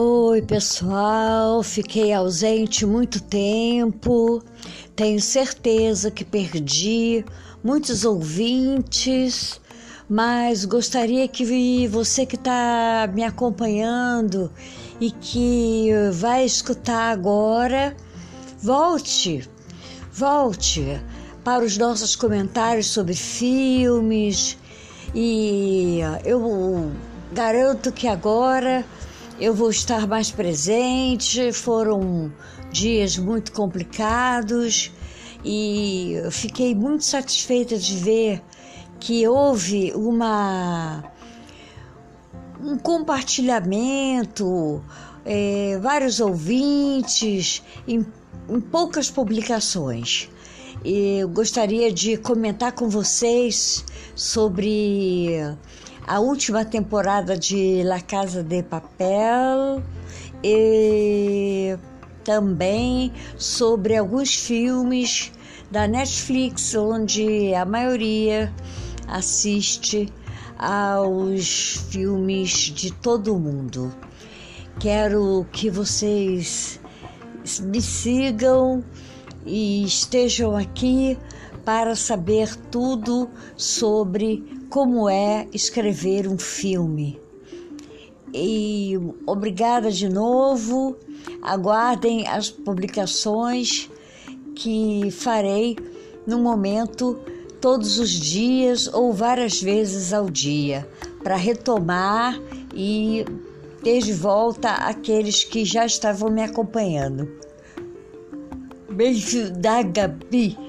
Oi, pessoal, fiquei ausente muito tempo. Tenho certeza que perdi muitos ouvintes, mas gostaria que você que está me acompanhando e que vai escutar agora, volte, volte para os nossos comentários sobre filmes. E eu garanto que agora eu vou estar mais presente. Foram dias muito complicados e fiquei muito satisfeita de ver que houve uma um compartilhamento, é, vários ouvintes em, em poucas publicações. E eu gostaria de comentar com vocês sobre a última temporada de La Casa de Papel e também sobre alguns filmes da Netflix, onde a maioria assiste aos filmes de todo mundo. Quero que vocês me sigam e estejam aqui para saber tudo sobre como é escrever um filme. E obrigada de novo. Aguardem as publicações que farei no momento todos os dias ou várias vezes ao dia para retomar e ter de volta aqueles que já estavam me acompanhando. Beijo da Gabi.